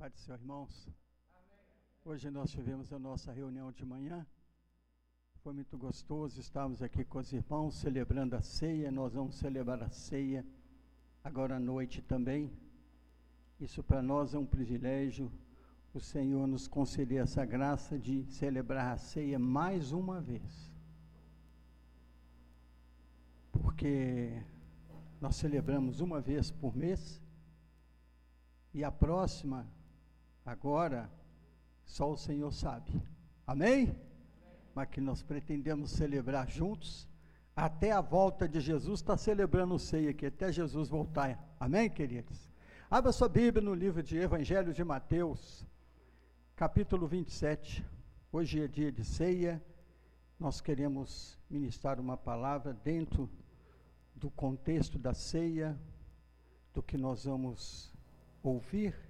Pai do Senhor, irmãos. Hoje nós tivemos a nossa reunião de manhã. Foi muito gostoso estarmos aqui com os irmãos celebrando a ceia. Nós vamos celebrar a ceia agora à noite também. Isso para nós é um privilégio. O Senhor nos conceder essa graça de celebrar a ceia mais uma vez. Porque nós celebramos uma vez por mês e a próxima Agora, só o Senhor sabe. Amém? Mas que nós pretendemos celebrar juntos. Até a volta de Jesus, está celebrando o ceia aqui, até Jesus voltar. Amém, queridos? Abra sua Bíblia no livro de Evangelho de Mateus, capítulo 27. Hoje é dia de ceia. Nós queremos ministrar uma palavra dentro do contexto da ceia, do que nós vamos ouvir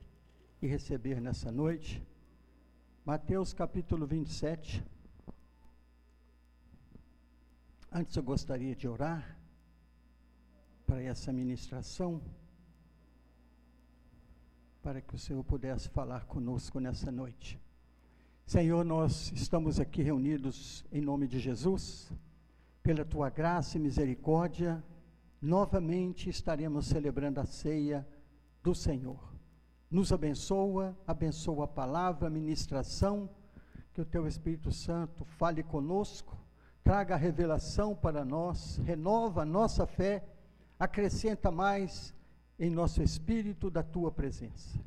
e receber nessa noite. Mateus capítulo 27. Antes eu gostaria de orar para essa ministração, para que o Senhor pudesse falar conosco nessa noite. Senhor, nós estamos aqui reunidos em nome de Jesus, pela tua graça e misericórdia, novamente estaremos celebrando a ceia do Senhor nos abençoa, abençoa a palavra, a ministração, que o teu Espírito Santo fale conosco, traga a revelação para nós, renova a nossa fé, acrescenta mais em nosso espírito da tua presença.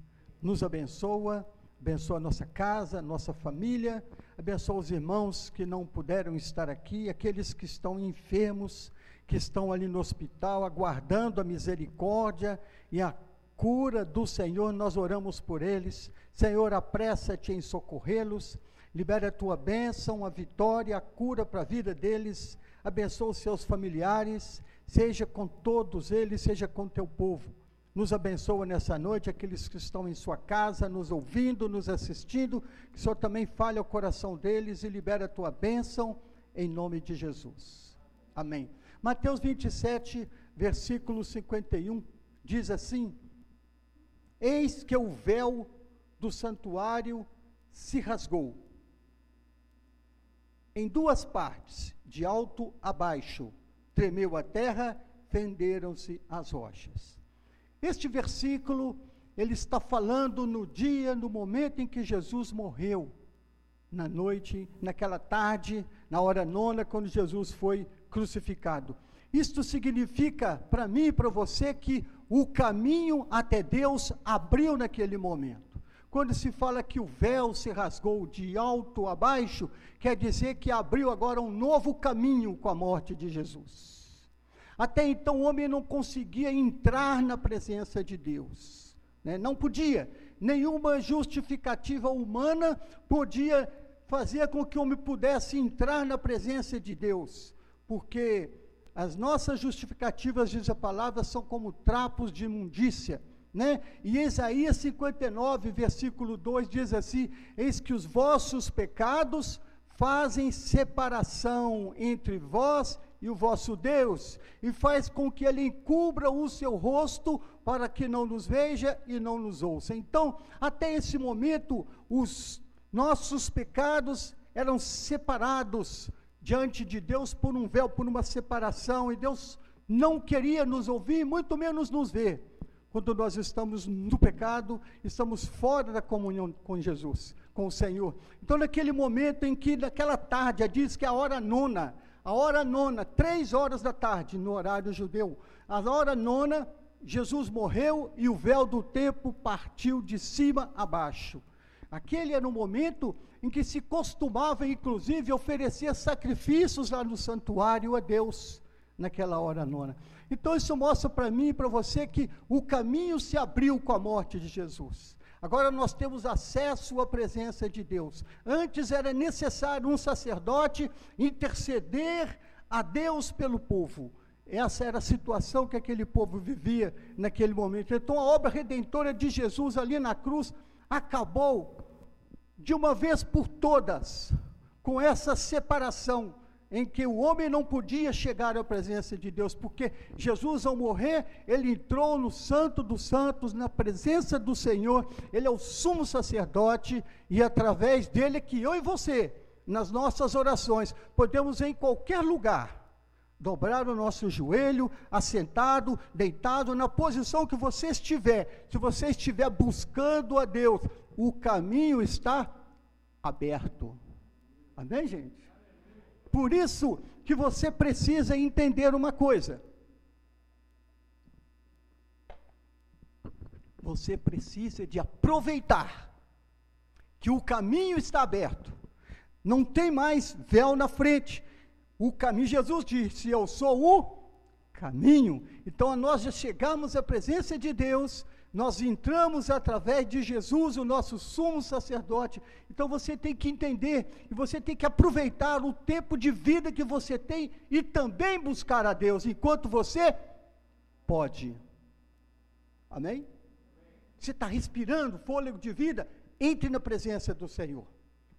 Nos abençoa, abençoa a nossa casa, nossa família, abençoa os irmãos que não puderam estar aqui, aqueles que estão enfermos, que estão ali no hospital, aguardando a misericórdia e a cura do Senhor, nós oramos por eles. Senhor, apressa-te em socorrê-los. Libera a tua bênção, a vitória, a cura para a vida deles. Abençoa os seus familiares. Seja com todos eles, seja com teu povo. Nos abençoa nessa noite, aqueles que estão em sua casa, nos ouvindo, nos assistindo. Que o Senhor também fale ao coração deles e libera a tua bênção, em nome de Jesus. Amém. Mateus 27, versículo 51, diz assim: Eis que o véu do santuário se rasgou em duas partes, de alto a baixo. Tremeu a terra, fenderam-se as rochas. Este versículo, ele está falando no dia, no momento em que Jesus morreu, na noite, naquela tarde, na hora nona, quando Jesus foi crucificado. Isto significa para mim e para você que o caminho até Deus abriu naquele momento. Quando se fala que o véu se rasgou de alto a baixo, quer dizer que abriu agora um novo caminho com a morte de Jesus. Até então o homem não conseguia entrar na presença de Deus, né? não podia, nenhuma justificativa humana podia fazer com que o homem pudesse entrar na presença de Deus, porque as nossas justificativas, diz a palavra, são como trapos de imundícia. Né? E Isaías 59, versículo 2 diz assim: Eis que os vossos pecados fazem separação entre vós e o vosso Deus, e faz com que ele encubra o seu rosto para que não nos veja e não nos ouça. Então, até esse momento, os nossos pecados eram separados diante de Deus por um véu, por uma separação, e Deus não queria nos ouvir, muito menos nos ver. Quando nós estamos no pecado, estamos fora da comunhão com Jesus, com o Senhor. Então, naquele momento em que, naquela tarde, diz que a hora nona, a hora nona, três horas da tarde, no horário judeu, a hora nona, Jesus morreu e o véu do templo partiu de cima a baixo. Aquele era o momento em que se costumava, inclusive, oferecer sacrifícios lá no santuário a Deus, naquela hora nona. Então, isso mostra para mim e para você que o caminho se abriu com a morte de Jesus. Agora nós temos acesso à presença de Deus. Antes era necessário um sacerdote interceder a Deus pelo povo. Essa era a situação que aquele povo vivia naquele momento. Então a obra redentora de Jesus ali na cruz acabou de uma vez por todas com essa separação em que o homem não podia chegar à presença de Deus, porque Jesus, ao morrer, ele entrou no Santo dos Santos, na presença do Senhor, ele é o sumo sacerdote, e através dele que eu e você, nas nossas orações, podemos em qualquer lugar, dobrar o nosso joelho, assentado, deitado, na posição que você estiver, se você estiver buscando a Deus, o caminho está aberto. Amém, gente? Por isso que você precisa entender uma coisa. Você precisa de aproveitar que o caminho está aberto. Não tem mais véu na frente. O caminho, Jesus disse: Eu sou o caminho. Então nós já chegamos à presença de Deus nós entramos através de Jesus, o nosso sumo sacerdote. Então você tem que entender e você tem que aproveitar o tempo de vida que você tem e também buscar a Deus enquanto você pode. Amém? Você está respirando fôlego de vida? Entre na presença do Senhor.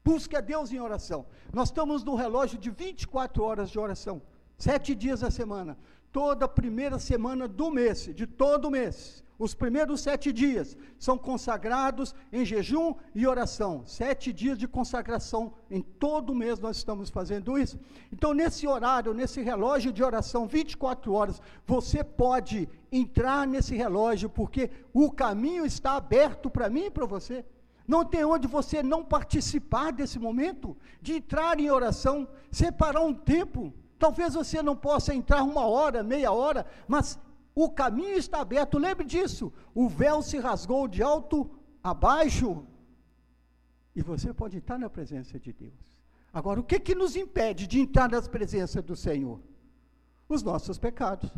Busque a Deus em oração. Nós estamos no relógio de 24 horas de oração, sete dias a semana, toda primeira semana do mês, de todo mês. Os primeiros sete dias são consagrados em jejum e oração. Sete dias de consagração. Em todo mês nós estamos fazendo isso. Então, nesse horário, nesse relógio de oração, 24 horas, você pode entrar nesse relógio, porque o caminho está aberto para mim e para você. Não tem onde você não participar desse momento, de entrar em oração, separar um tempo. Talvez você não possa entrar uma hora, meia hora, mas o caminho está aberto, lembre disso. O véu se rasgou de alto a baixo. E você pode estar na presença de Deus. Agora, o que, que nos impede de entrar na presença do Senhor? Os nossos pecados.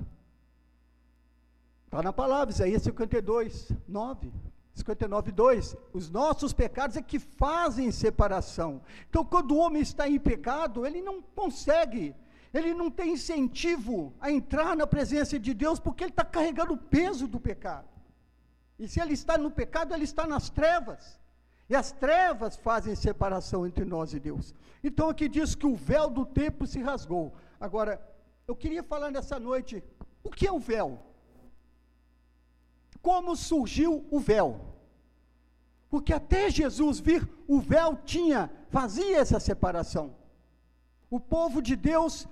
Está na palavra, Isaías 52, 9. 59, 2. Os nossos pecados é que fazem separação. Então, quando o homem está em pecado, ele não consegue ele não tem incentivo a entrar na presença de Deus porque ele está carregando o peso do pecado. E se ele está no pecado, ele está nas trevas. E as trevas fazem separação entre nós e Deus. Então aqui diz que o véu do templo se rasgou. Agora, eu queria falar nessa noite, o que é o véu? Como surgiu o véu? Porque até Jesus vir, o véu tinha, fazia essa separação. O povo de Deus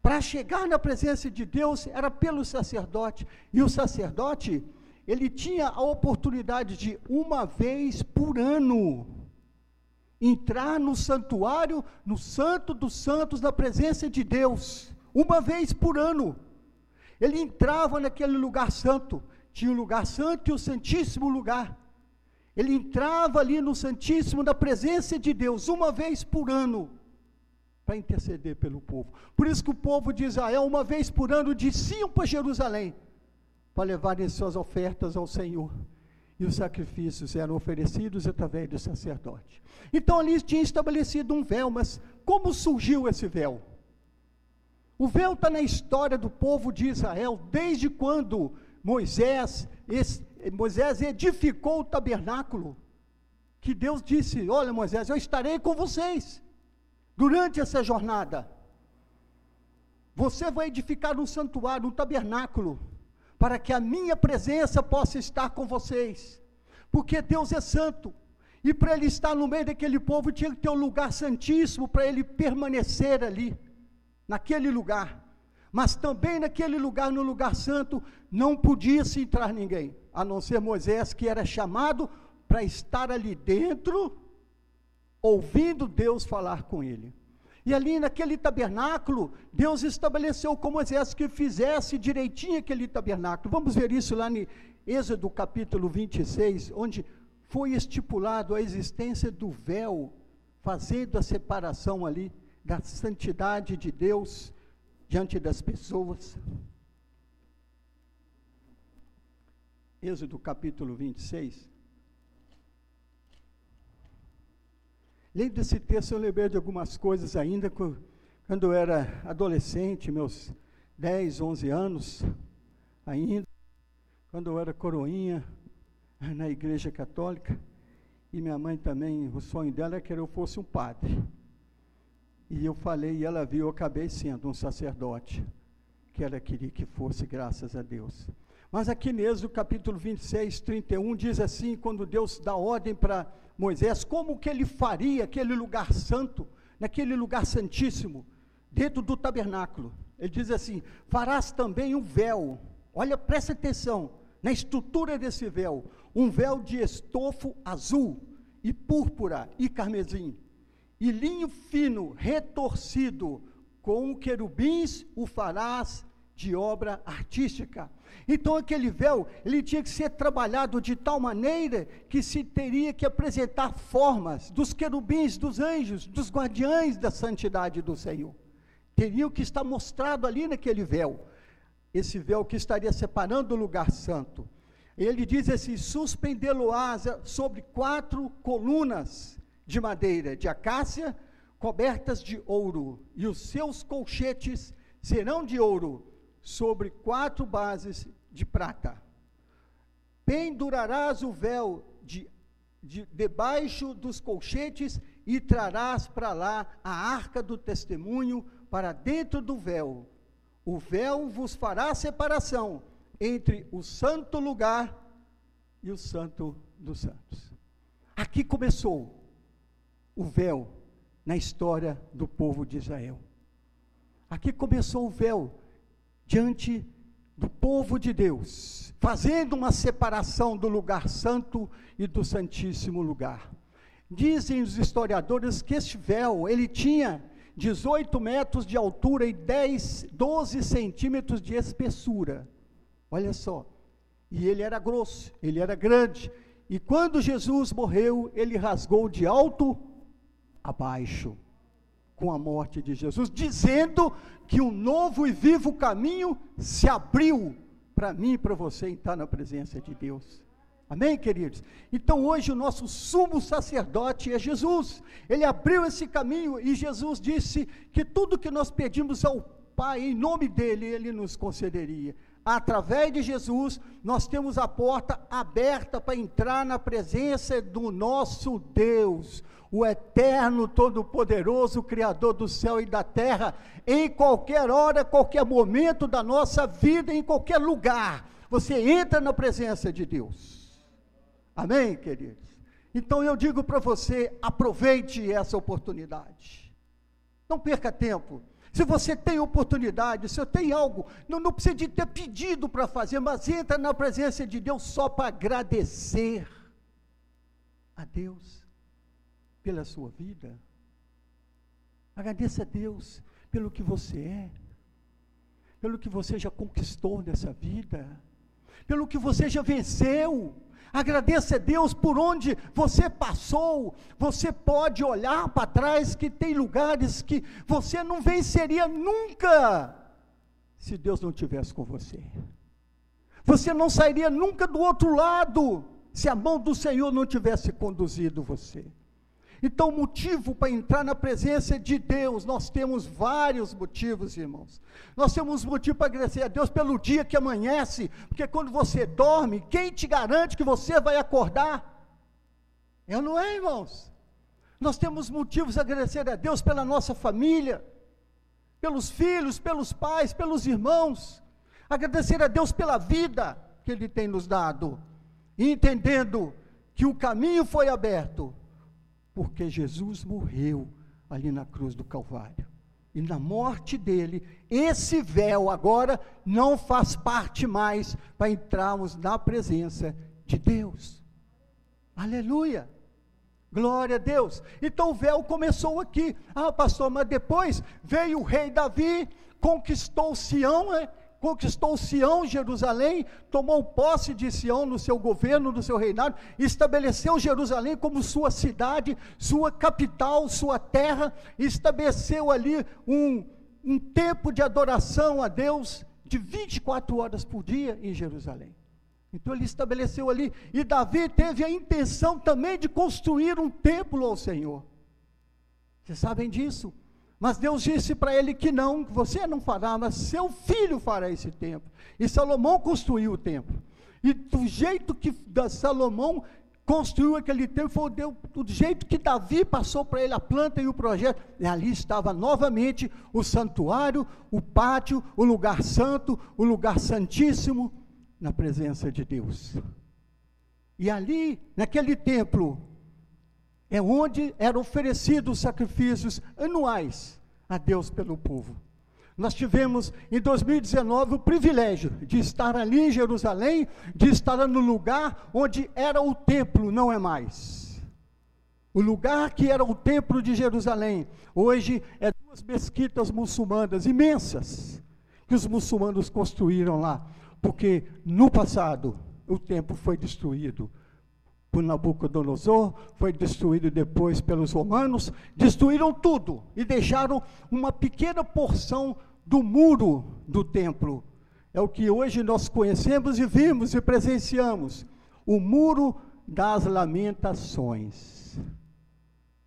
para chegar na presença de Deus era pelo sacerdote. E o sacerdote, ele tinha a oportunidade de, uma vez por ano, entrar no santuário, no Santo dos Santos, na presença de Deus. Uma vez por ano. Ele entrava naquele lugar santo. Tinha o lugar santo e o Santíssimo Lugar. Ele entrava ali no Santíssimo, na presença de Deus, uma vez por ano para interceder pelo povo. Por isso que o povo de Israel, uma vez por ano, desciam para Jerusalém para levarem suas ofertas ao Senhor. E os sacrifícios eram oferecidos através do sacerdote. Então ali tinha estabelecido um véu, mas como surgiu esse véu? O véu está na história do povo de Israel, desde quando Moisés, esse, Moisés edificou o tabernáculo. Que Deus disse: Olha, Moisés, eu estarei com vocês durante essa jornada. Você vai edificar um santuário, um tabernáculo, para que a minha presença possa estar com vocês. Porque Deus é santo. E para ele estar no meio daquele povo, tinha que ter um lugar santíssimo para ele permanecer ali, naquele lugar. Mas também naquele lugar, no lugar santo, não podia se entrar ninguém, a não ser Moisés, que era chamado para estar ali dentro ouvindo Deus falar com ele. E ali naquele tabernáculo, Deus estabeleceu como Moisés que fizesse direitinho aquele tabernáculo. Vamos ver isso lá em Êxodo capítulo 26, onde foi estipulado a existência do véu, fazendo a separação ali da santidade de Deus diante das pessoas. Êxodo capítulo 26. Lendo esse texto, eu lembrei de algumas coisas ainda quando eu era adolescente, meus 10, 11 anos, ainda, quando eu era coroinha na igreja católica, e minha mãe também, o sonho dela é que eu fosse um padre. E eu falei, e ela viu, eu acabei sendo um sacerdote, que ela queria que fosse, graças a Deus. Mas aqui mesmo, capítulo 26, 31, diz assim, quando Deus dá ordem para Moisés, como que ele faria aquele lugar santo, naquele lugar santíssimo, dentro do tabernáculo. Ele diz assim: farás também um véu. Olha, presta atenção na estrutura desse véu: um véu de estofo azul, e púrpura, e carmesim, e linho fino, retorcido, com querubins o farás de obra artística. Então aquele véu, ele tinha que ser trabalhado de tal maneira que se teria que apresentar formas dos querubins, dos anjos, dos guardiães da santidade do Senhor. Teriam que estar mostrado ali naquele véu. Esse véu que estaria separando o lugar santo. Ele diz assim: suspendê-lo-á sobre quatro colunas de madeira de acácia, cobertas de ouro, e os seus colchetes serão de ouro sobre quatro bases de prata. Pendurarás o véu de, de, debaixo dos colchetes e trarás para lá a arca do testemunho para dentro do véu. O véu vos fará separação entre o santo lugar e o santo dos santos. Aqui começou o véu na história do povo de Israel. Aqui começou o véu diante do povo de Deus, fazendo uma separação do lugar santo e do santíssimo lugar. Dizem os historiadores que este véu, ele tinha 18 metros de altura e 10, 12 centímetros de espessura. Olha só. E ele era grosso, ele era grande. E quando Jesus morreu, ele rasgou de alto a baixo com a morte de Jesus, dizendo que um novo e vivo caminho se abriu para mim e para você entrar na presença de Deus. Amém, queridos? Então hoje o nosso sumo sacerdote é Jesus. Ele abriu esse caminho e Jesus disse que tudo que nós pedimos ao Pai em nome dele, ele nos concederia. Através de Jesus, nós temos a porta aberta para entrar na presença do nosso Deus o eterno, todo-poderoso, Criador do céu e da terra, em qualquer hora, qualquer momento da nossa vida, em qualquer lugar, você entra na presença de Deus. Amém, queridos? Então eu digo para você: aproveite essa oportunidade. Não perca tempo. Se você tem oportunidade, se eu tenho algo, não, não precisa de ter pedido para fazer, mas entra na presença de Deus só para agradecer a Deus pela sua vida. Agradeça a Deus pelo que você é, pelo que você já conquistou nessa vida, pelo que você já venceu. Agradeça a Deus por onde você passou. Você pode olhar para trás que tem lugares que você não venceria nunca se Deus não tivesse com você. Você não sairia nunca do outro lado se a mão do Senhor não tivesse conduzido você. Então, motivo para entrar na presença de Deus, nós temos vários motivos, irmãos. Nós temos motivo para agradecer a Deus pelo dia que amanhece, porque quando você dorme, quem te garante que você vai acordar? Eu não é, irmãos. Nós temos motivos a agradecer a Deus pela nossa família, pelos filhos, pelos pais, pelos irmãos. Agradecer a Deus pela vida que Ele tem nos dado, e entendendo que o caminho foi aberto porque Jesus morreu ali na cruz do Calvário. E na morte dele, esse véu agora não faz parte mais para entrarmos na presença de Deus. Aleluia! Glória a Deus. Então o véu começou aqui. Ah, pastor, mas depois veio o rei Davi, conquistou Sião, né? Conquistou Sião, Jerusalém, tomou posse de Sião no seu governo, no seu reinado, estabeleceu Jerusalém como sua cidade, sua capital, sua terra, estabeleceu ali um, um tempo de adoração a Deus de 24 horas por dia em Jerusalém. Então ele estabeleceu ali, e Davi teve a intenção também de construir um templo ao Senhor. Vocês sabem disso? Mas Deus disse para ele que não, você não fará, mas seu filho fará esse templo. E Salomão construiu o templo. E do jeito que Salomão construiu aquele templo, foi do jeito que Davi passou para ele a planta e o projeto, e ali estava novamente o santuário, o pátio, o lugar santo, o lugar santíssimo, na presença de Deus. E ali, naquele templo, é onde eram oferecidos sacrifícios anuais a Deus pelo povo. Nós tivemos em 2019 o privilégio de estar ali em Jerusalém, de estar no lugar onde era o templo, não é mais. O lugar que era o templo de Jerusalém, hoje é duas mesquitas muçulmanas imensas que os muçulmanos construíram lá, porque no passado o templo foi destruído por Nabucodonosor, foi destruído depois pelos romanos, destruíram tudo e deixaram uma pequena porção do muro do templo. É o que hoje nós conhecemos e vimos e presenciamos. O muro das lamentações.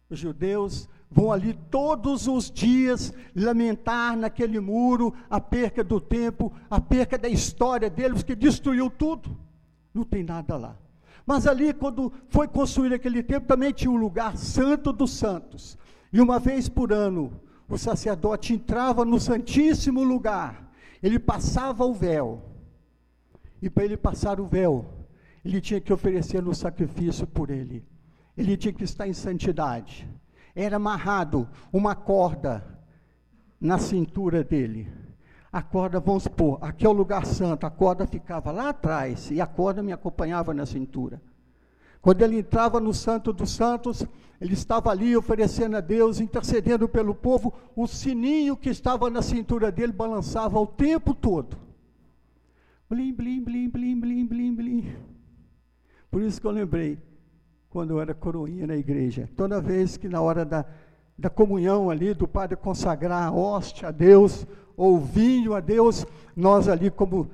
Os judeus vão ali todos os dias lamentar naquele muro a perca do tempo, a perca da história deles, que destruiu tudo. Não tem nada lá. Mas ali, quando foi construído aquele templo, também tinha um lugar santo dos santos. E uma vez por ano, o sacerdote entrava no santíssimo lugar, ele passava o véu. E para ele passar o véu, ele tinha que oferecer no sacrifício por ele. Ele tinha que estar em santidade. Era amarrado uma corda na cintura dele. A corda, vamos supor, aqui é o lugar santo, a corda ficava lá atrás e a corda me acompanhava na cintura. Quando ele entrava no Santo dos Santos, ele estava ali oferecendo a Deus, intercedendo pelo povo, o sininho que estava na cintura dele balançava o tempo todo. Blim, blim, blim, blim, blim, blim, blim. Por isso que eu lembrei, quando eu era coroinha na igreja, toda vez que na hora da, da comunhão ali, do padre consagrar a hóstia a Deus, ou vinho a Deus, nós ali como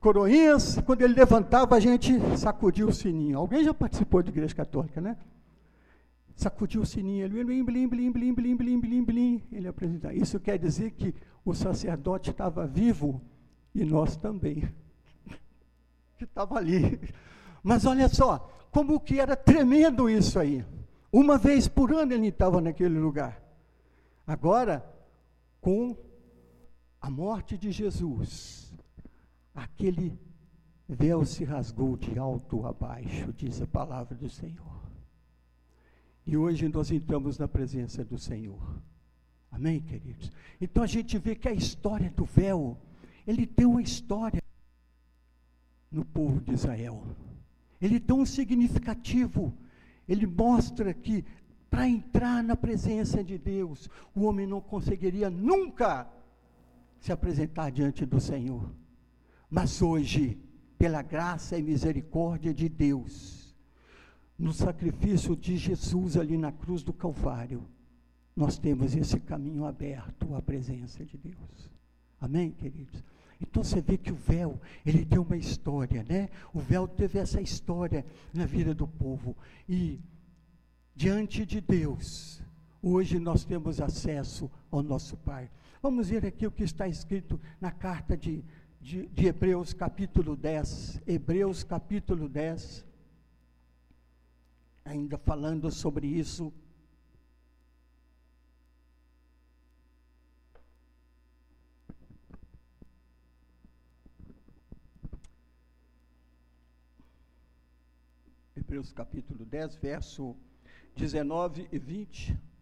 coroinhas, quando ele levantava, a gente sacudia o sininho. Alguém já participou de igreja católica, né? Sacudiu o sininho, ele blim, blim, blim, blim, blim, blim, blim, blim, ele apresentava. Isso quer dizer que o sacerdote estava vivo e nós também. que estava ali. Mas olha só, como que era tremendo isso aí. Uma vez por ano ele estava naquele lugar. Agora, com a morte de Jesus, aquele véu se rasgou de alto a baixo, diz a palavra do Senhor. E hoje nós entramos na presença do Senhor. Amém, queridos? Então a gente vê que a história do véu, ele tem uma história no povo de Israel. Ele tem um significativo. Ele mostra que para entrar na presença de Deus, o homem não conseguiria nunca se apresentar diante do Senhor. Mas hoje, pela graça e misericórdia de Deus, no sacrifício de Jesus ali na cruz do Calvário, nós temos esse caminho aberto à presença de Deus. Amém, queridos? Então você vê que o véu, ele tem uma história, né? O véu teve essa história na vida do povo. E diante de Deus, hoje nós temos acesso ao nosso Pai. Vamos ver aqui o que está escrito na carta de de, de Hebreus capítulo 10. Hebreus capítulo 10. Ainda falando sobre isso. Hebreus capítulo 10, verso 19 e 20.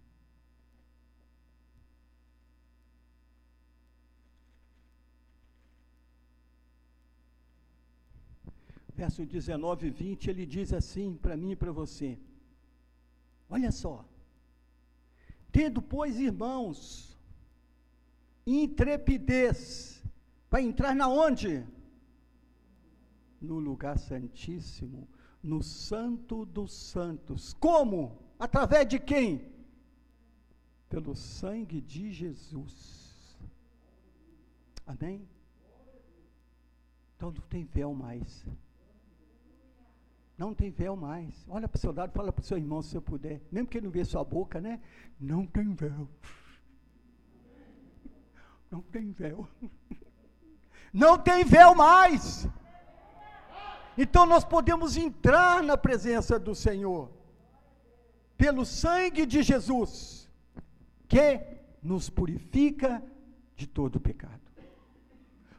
Verso 19 e 20, ele diz assim para mim e para você: Olha só. Tendo, pois, irmãos, intrepidez para entrar na onde? No lugar santíssimo, no santo dos santos. Como? Através de quem? Pelo sangue de Jesus. Amém? Então não tem véu mais. Não tem véu mais. Olha para o seu lado, fala para o seu irmão se eu puder. Mesmo que ele não vê sua boca, né? Não tem véu. Não tem véu. Não tem véu mais. Então nós podemos entrar na presença do Senhor pelo sangue de Jesus, que nos purifica de todo pecado.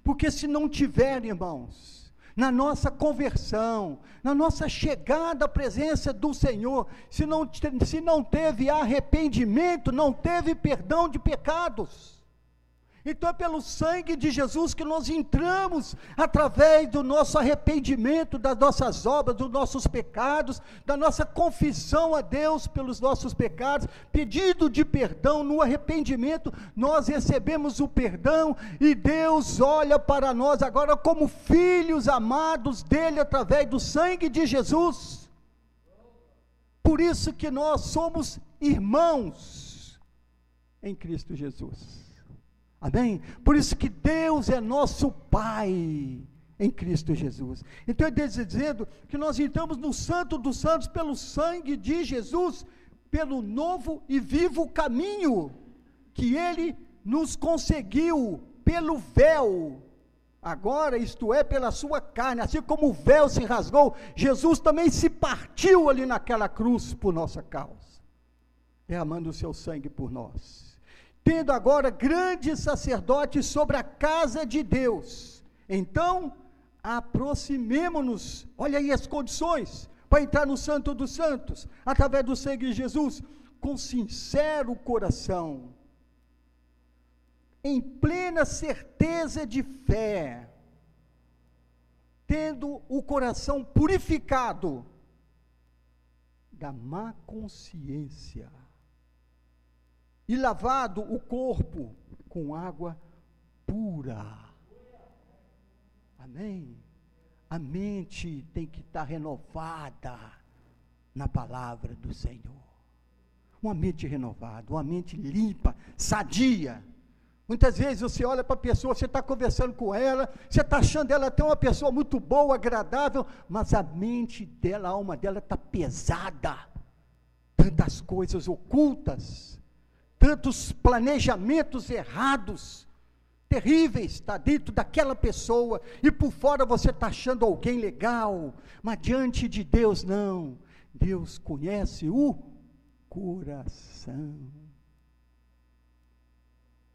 Porque se não tiver, irmãos, na nossa conversão, na nossa chegada à presença do Senhor, se não, se não teve arrependimento, não teve perdão de pecados, então é pelo sangue de Jesus que nós entramos, através do nosso arrependimento, das nossas obras, dos nossos pecados, da nossa confissão a Deus pelos nossos pecados, pedido de perdão no arrependimento, nós recebemos o perdão e Deus olha para nós agora como filhos amados dele através do sangue de Jesus. Por isso que nós somos irmãos em Cristo Jesus. Amém? Por isso que Deus é nosso Pai em Cristo Jesus. Então ele está dizendo que nós entramos no Santo dos Santos pelo sangue de Jesus, pelo novo e vivo caminho que ele nos conseguiu pelo véu. Agora, isto é, pela sua carne, assim como o véu se rasgou, Jesus também se partiu ali naquela cruz por nossa causa, derramando o seu sangue por nós tendo agora grande sacerdote sobre a casa de Deus. Então, aproximemo-nos, olha aí as condições, para entrar no Santo dos Santos, através do sangue de Jesus, com sincero coração, em plena certeza de fé, tendo o coração purificado da má consciência e lavado o corpo com água pura. Amém? A mente tem que estar renovada na palavra do Senhor. Uma mente renovada, uma mente limpa, sadia. Muitas vezes você olha para a pessoa, você está conversando com ela, você está achando ela até uma pessoa muito boa, agradável, mas a mente dela, a alma dela está pesada. Tantas coisas ocultas tantos planejamentos errados, terríveis, está dentro daquela pessoa, e por fora você está achando alguém legal, mas diante de Deus não. Deus conhece o coração.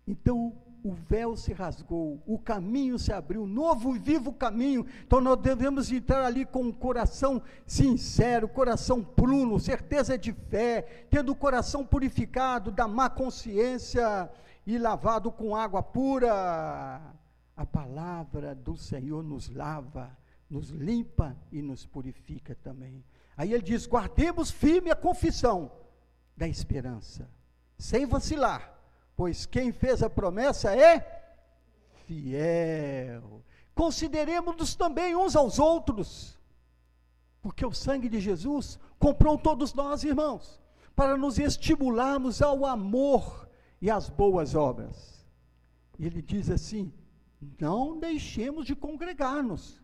Então, o véu se rasgou, o caminho se abriu, novo e vivo caminho. Então nós devemos entrar ali com um coração sincero, coração pruno, certeza de fé, tendo o coração purificado da má consciência e lavado com água pura. A palavra do Senhor nos lava, nos limpa e nos purifica também. Aí ele diz: guardemos firme a confissão da esperança, sem vacilar pois quem fez a promessa é fiel. Consideremos-nos também uns aos outros, porque o sangue de Jesus comprou todos nós, irmãos, para nos estimularmos ao amor e às boas obras. E ele diz assim: não deixemos de congregar-nos,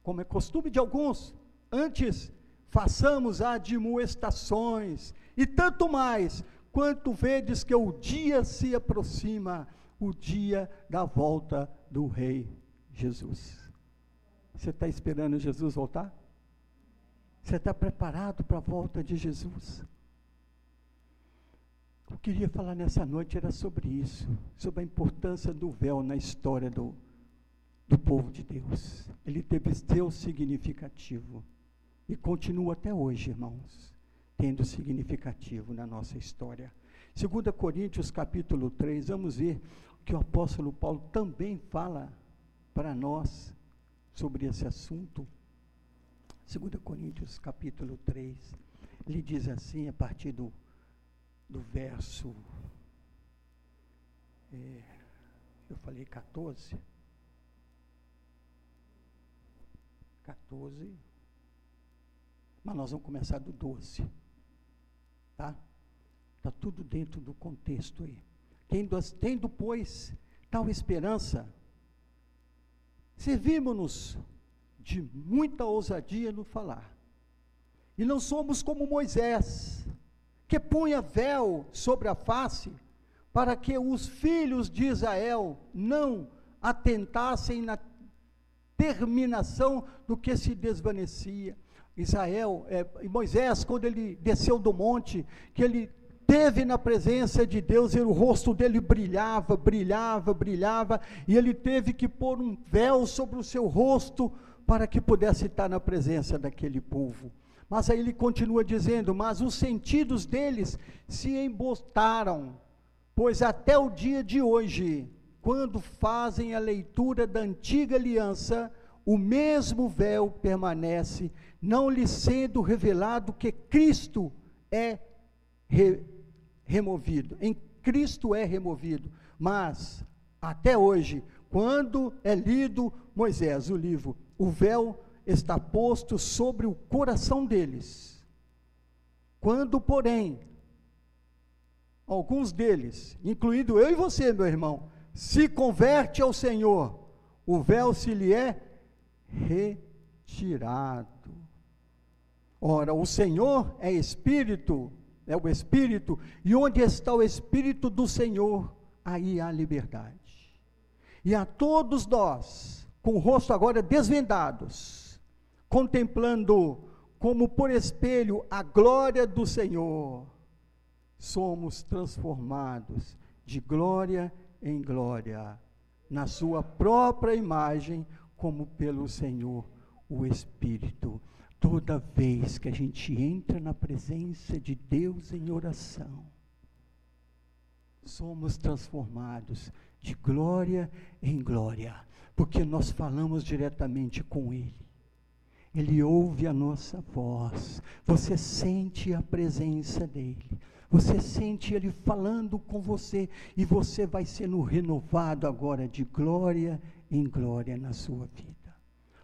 como é costume de alguns, antes façamos admoestações, e tanto mais, quanto vedes que o dia se aproxima, o dia da volta do Rei Jesus. Você está esperando Jesus voltar? Você está preparado para a volta de Jesus? Eu queria falar nessa noite era sobre isso, sobre a importância do véu na história do, do povo de Deus. Ele teve seu significativo e continua até hoje, irmãos tendo significativo na nossa história. 2 Coríntios capítulo 3, vamos ver que o apóstolo Paulo também fala para nós sobre esse assunto. 2 Coríntios capítulo 3, ele diz assim, a partir do, do verso, é, eu falei 14, 14, mas nós vamos começar do 12. Tá? Está tudo dentro do contexto aí. Tendo, tendo pois, tal esperança, servimos-nos de muita ousadia no falar. E não somos como Moisés, que punha véu sobre a face, para que os filhos de Israel não atentassem na terminação do que se desvanecia. Israel, é, Moisés, quando ele desceu do monte, que ele teve na presença de Deus e o rosto dele brilhava, brilhava, brilhava, e ele teve que pôr um véu sobre o seu rosto para que pudesse estar na presença daquele povo. Mas aí ele continua dizendo: Mas os sentidos deles se embotaram, pois até o dia de hoje, quando fazem a leitura da antiga aliança, o mesmo véu permanece, não lhe sendo revelado que Cristo é re, removido. Em Cristo é removido. Mas, até hoje, quando é lido Moisés, o livro, o véu está posto sobre o coração deles. Quando, porém, alguns deles, incluindo eu e você, meu irmão, se converte ao Senhor, o véu se lhe é retirado. Ora, o Senhor é Espírito, é o Espírito, e onde está o Espírito do Senhor, aí há liberdade. E a todos nós, com o rosto agora desvendados, contemplando como por espelho a glória do Senhor, somos transformados de glória em glória, na Sua própria imagem, como pelo Senhor, o Espírito. Toda vez que a gente entra na presença de Deus em oração, somos transformados de glória em glória, porque nós falamos diretamente com Ele. Ele ouve a nossa voz, você sente a presença dEle, você sente Ele falando com você, e você vai sendo renovado agora de glória em glória na sua vida.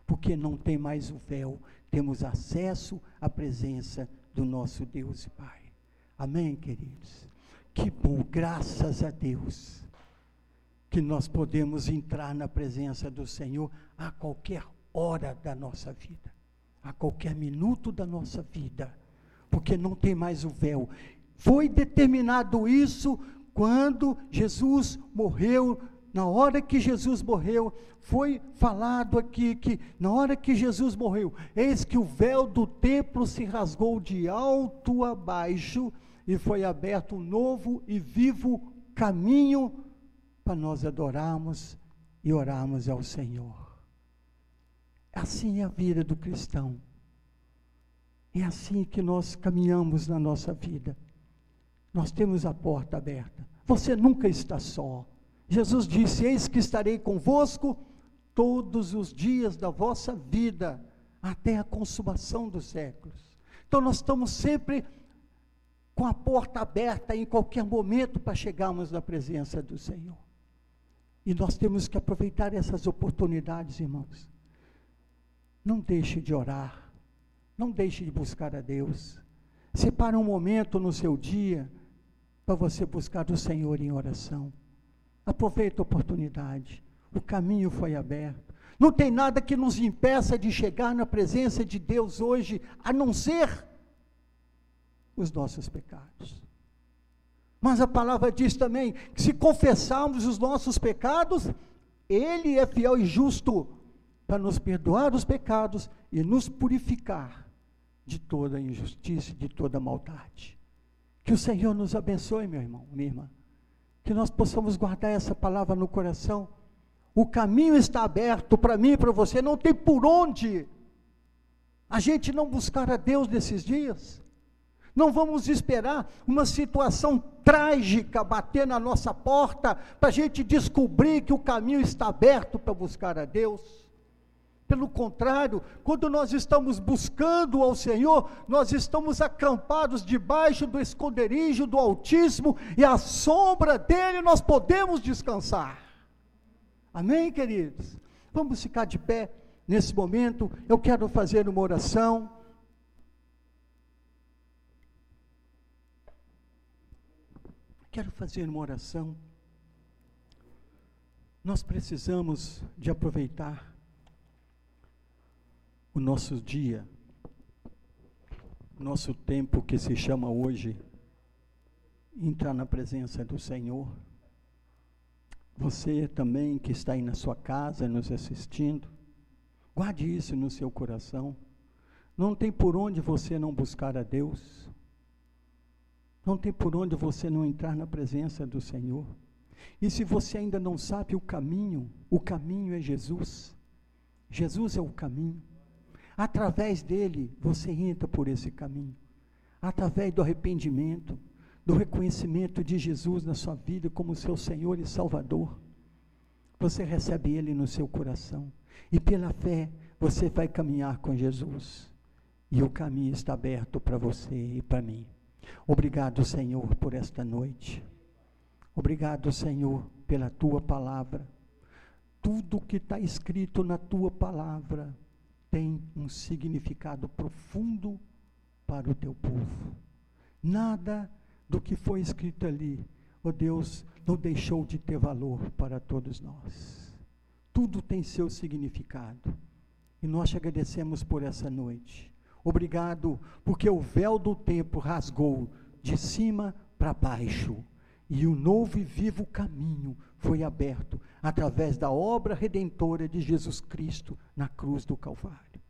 Porque não tem mais o véu, temos acesso à presença do nosso Deus e Pai. Amém, queridos? Que bom, graças a Deus, que nós podemos entrar na presença do Senhor a qualquer hora da nossa vida, a qualquer minuto da nossa vida, porque não tem mais o véu. Foi determinado isso quando Jesus morreu na hora que Jesus morreu, foi falado aqui que, na hora que Jesus morreu, eis que o véu do templo se rasgou de alto a baixo e foi aberto um novo e vivo caminho para nós adorarmos e orarmos ao Senhor. Assim é a vida do cristão. É assim que nós caminhamos na nossa vida. Nós temos a porta aberta. Você nunca está só. Jesus disse: Eis que estarei convosco todos os dias da vossa vida, até a consumação dos séculos. Então nós estamos sempre com a porta aberta em qualquer momento para chegarmos na presença do Senhor. E nós temos que aproveitar essas oportunidades, irmãos. Não deixe de orar, não deixe de buscar a Deus. Separe um momento no seu dia para você buscar o Senhor em oração. Aproveita a oportunidade. O caminho foi aberto. Não tem nada que nos impeça de chegar na presença de Deus hoje, a não ser os nossos pecados. Mas a palavra diz também que se confessarmos os nossos pecados, Ele é fiel e justo para nos perdoar os pecados e nos purificar de toda injustiça, de toda maldade. Que o Senhor nos abençoe, meu irmão, minha irmã que nós possamos guardar essa palavra no coração. O caminho está aberto para mim e para você, não tem por onde a gente não buscar a Deus nesses dias. Não vamos esperar uma situação trágica bater na nossa porta para a gente descobrir que o caminho está aberto para buscar a Deus. Pelo contrário, quando nós estamos buscando ao Senhor, nós estamos acampados debaixo do esconderijo do Altíssimo e à sombra dele nós podemos descansar. Amém, queridos? Vamos ficar de pé nesse momento. Eu quero fazer uma oração. Quero fazer uma oração. Nós precisamos de aproveitar o nosso dia, nosso tempo que se chama hoje, entrar na presença do Senhor. Você também que está aí na sua casa nos assistindo, Guarde isso no seu coração. Não tem por onde você não buscar a Deus. Não tem por onde você não entrar na presença do Senhor. E se você ainda não sabe o caminho, o caminho é Jesus. Jesus é o caminho. Através dele, você entra por esse caminho. Através do arrependimento, do reconhecimento de Jesus na sua vida como seu Senhor e Salvador. Você recebe ele no seu coração. E pela fé, você vai caminhar com Jesus. E o caminho está aberto para você e para mim. Obrigado, Senhor, por esta noite. Obrigado, Senhor, pela tua palavra. Tudo que está escrito na tua palavra tem um significado profundo para o teu povo. Nada do que foi escrito ali, ó Deus, não deixou de ter valor para todos nós. Tudo tem seu significado. E nós te agradecemos por essa noite. Obrigado, porque o véu do tempo rasgou de cima para baixo. E o novo e vivo caminho foi aberto através da obra redentora de Jesus Cristo na cruz do Calvário.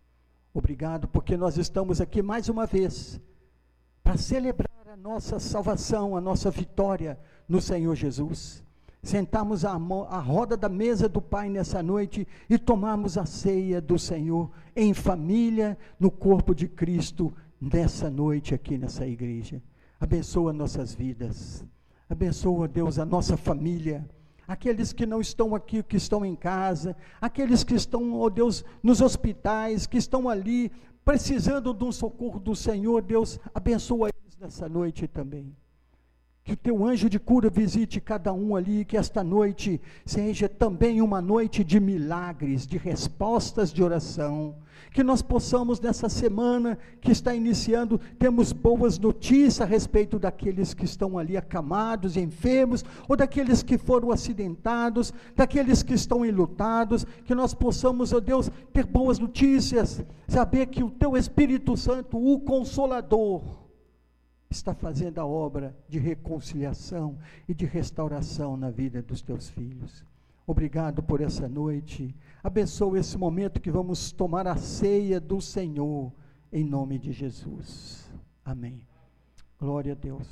Obrigado, porque nós estamos aqui mais uma vez para celebrar a nossa salvação, a nossa vitória no Senhor Jesus. Sentamos à, roda da mesa do Pai nessa noite e tomamos a ceia do Senhor em família, no corpo de Cristo, nessa noite aqui nessa igreja. Abençoa nossas vidas. Abençoa, Deus, a nossa família. Aqueles que não estão aqui, que estão em casa, aqueles que estão, ó oh Deus, nos hospitais, que estão ali precisando de um socorro do Senhor, Deus, abençoa eles nessa noite também. Que o teu anjo de cura visite cada um ali, que esta noite seja também uma noite de milagres, de respostas de oração. Que nós possamos, nessa semana que está iniciando, temos boas notícias a respeito daqueles que estão ali acamados, enfermos, ou daqueles que foram acidentados, daqueles que estão enlutados. Que nós possamos, ó Deus, ter boas notícias, saber que o teu Espírito Santo, o Consolador, está fazendo a obra de reconciliação e de restauração na vida dos teus filhos. Obrigado por essa noite. Abençoa esse momento que vamos tomar a ceia do Senhor, em nome de Jesus. Amém. Glória a Deus.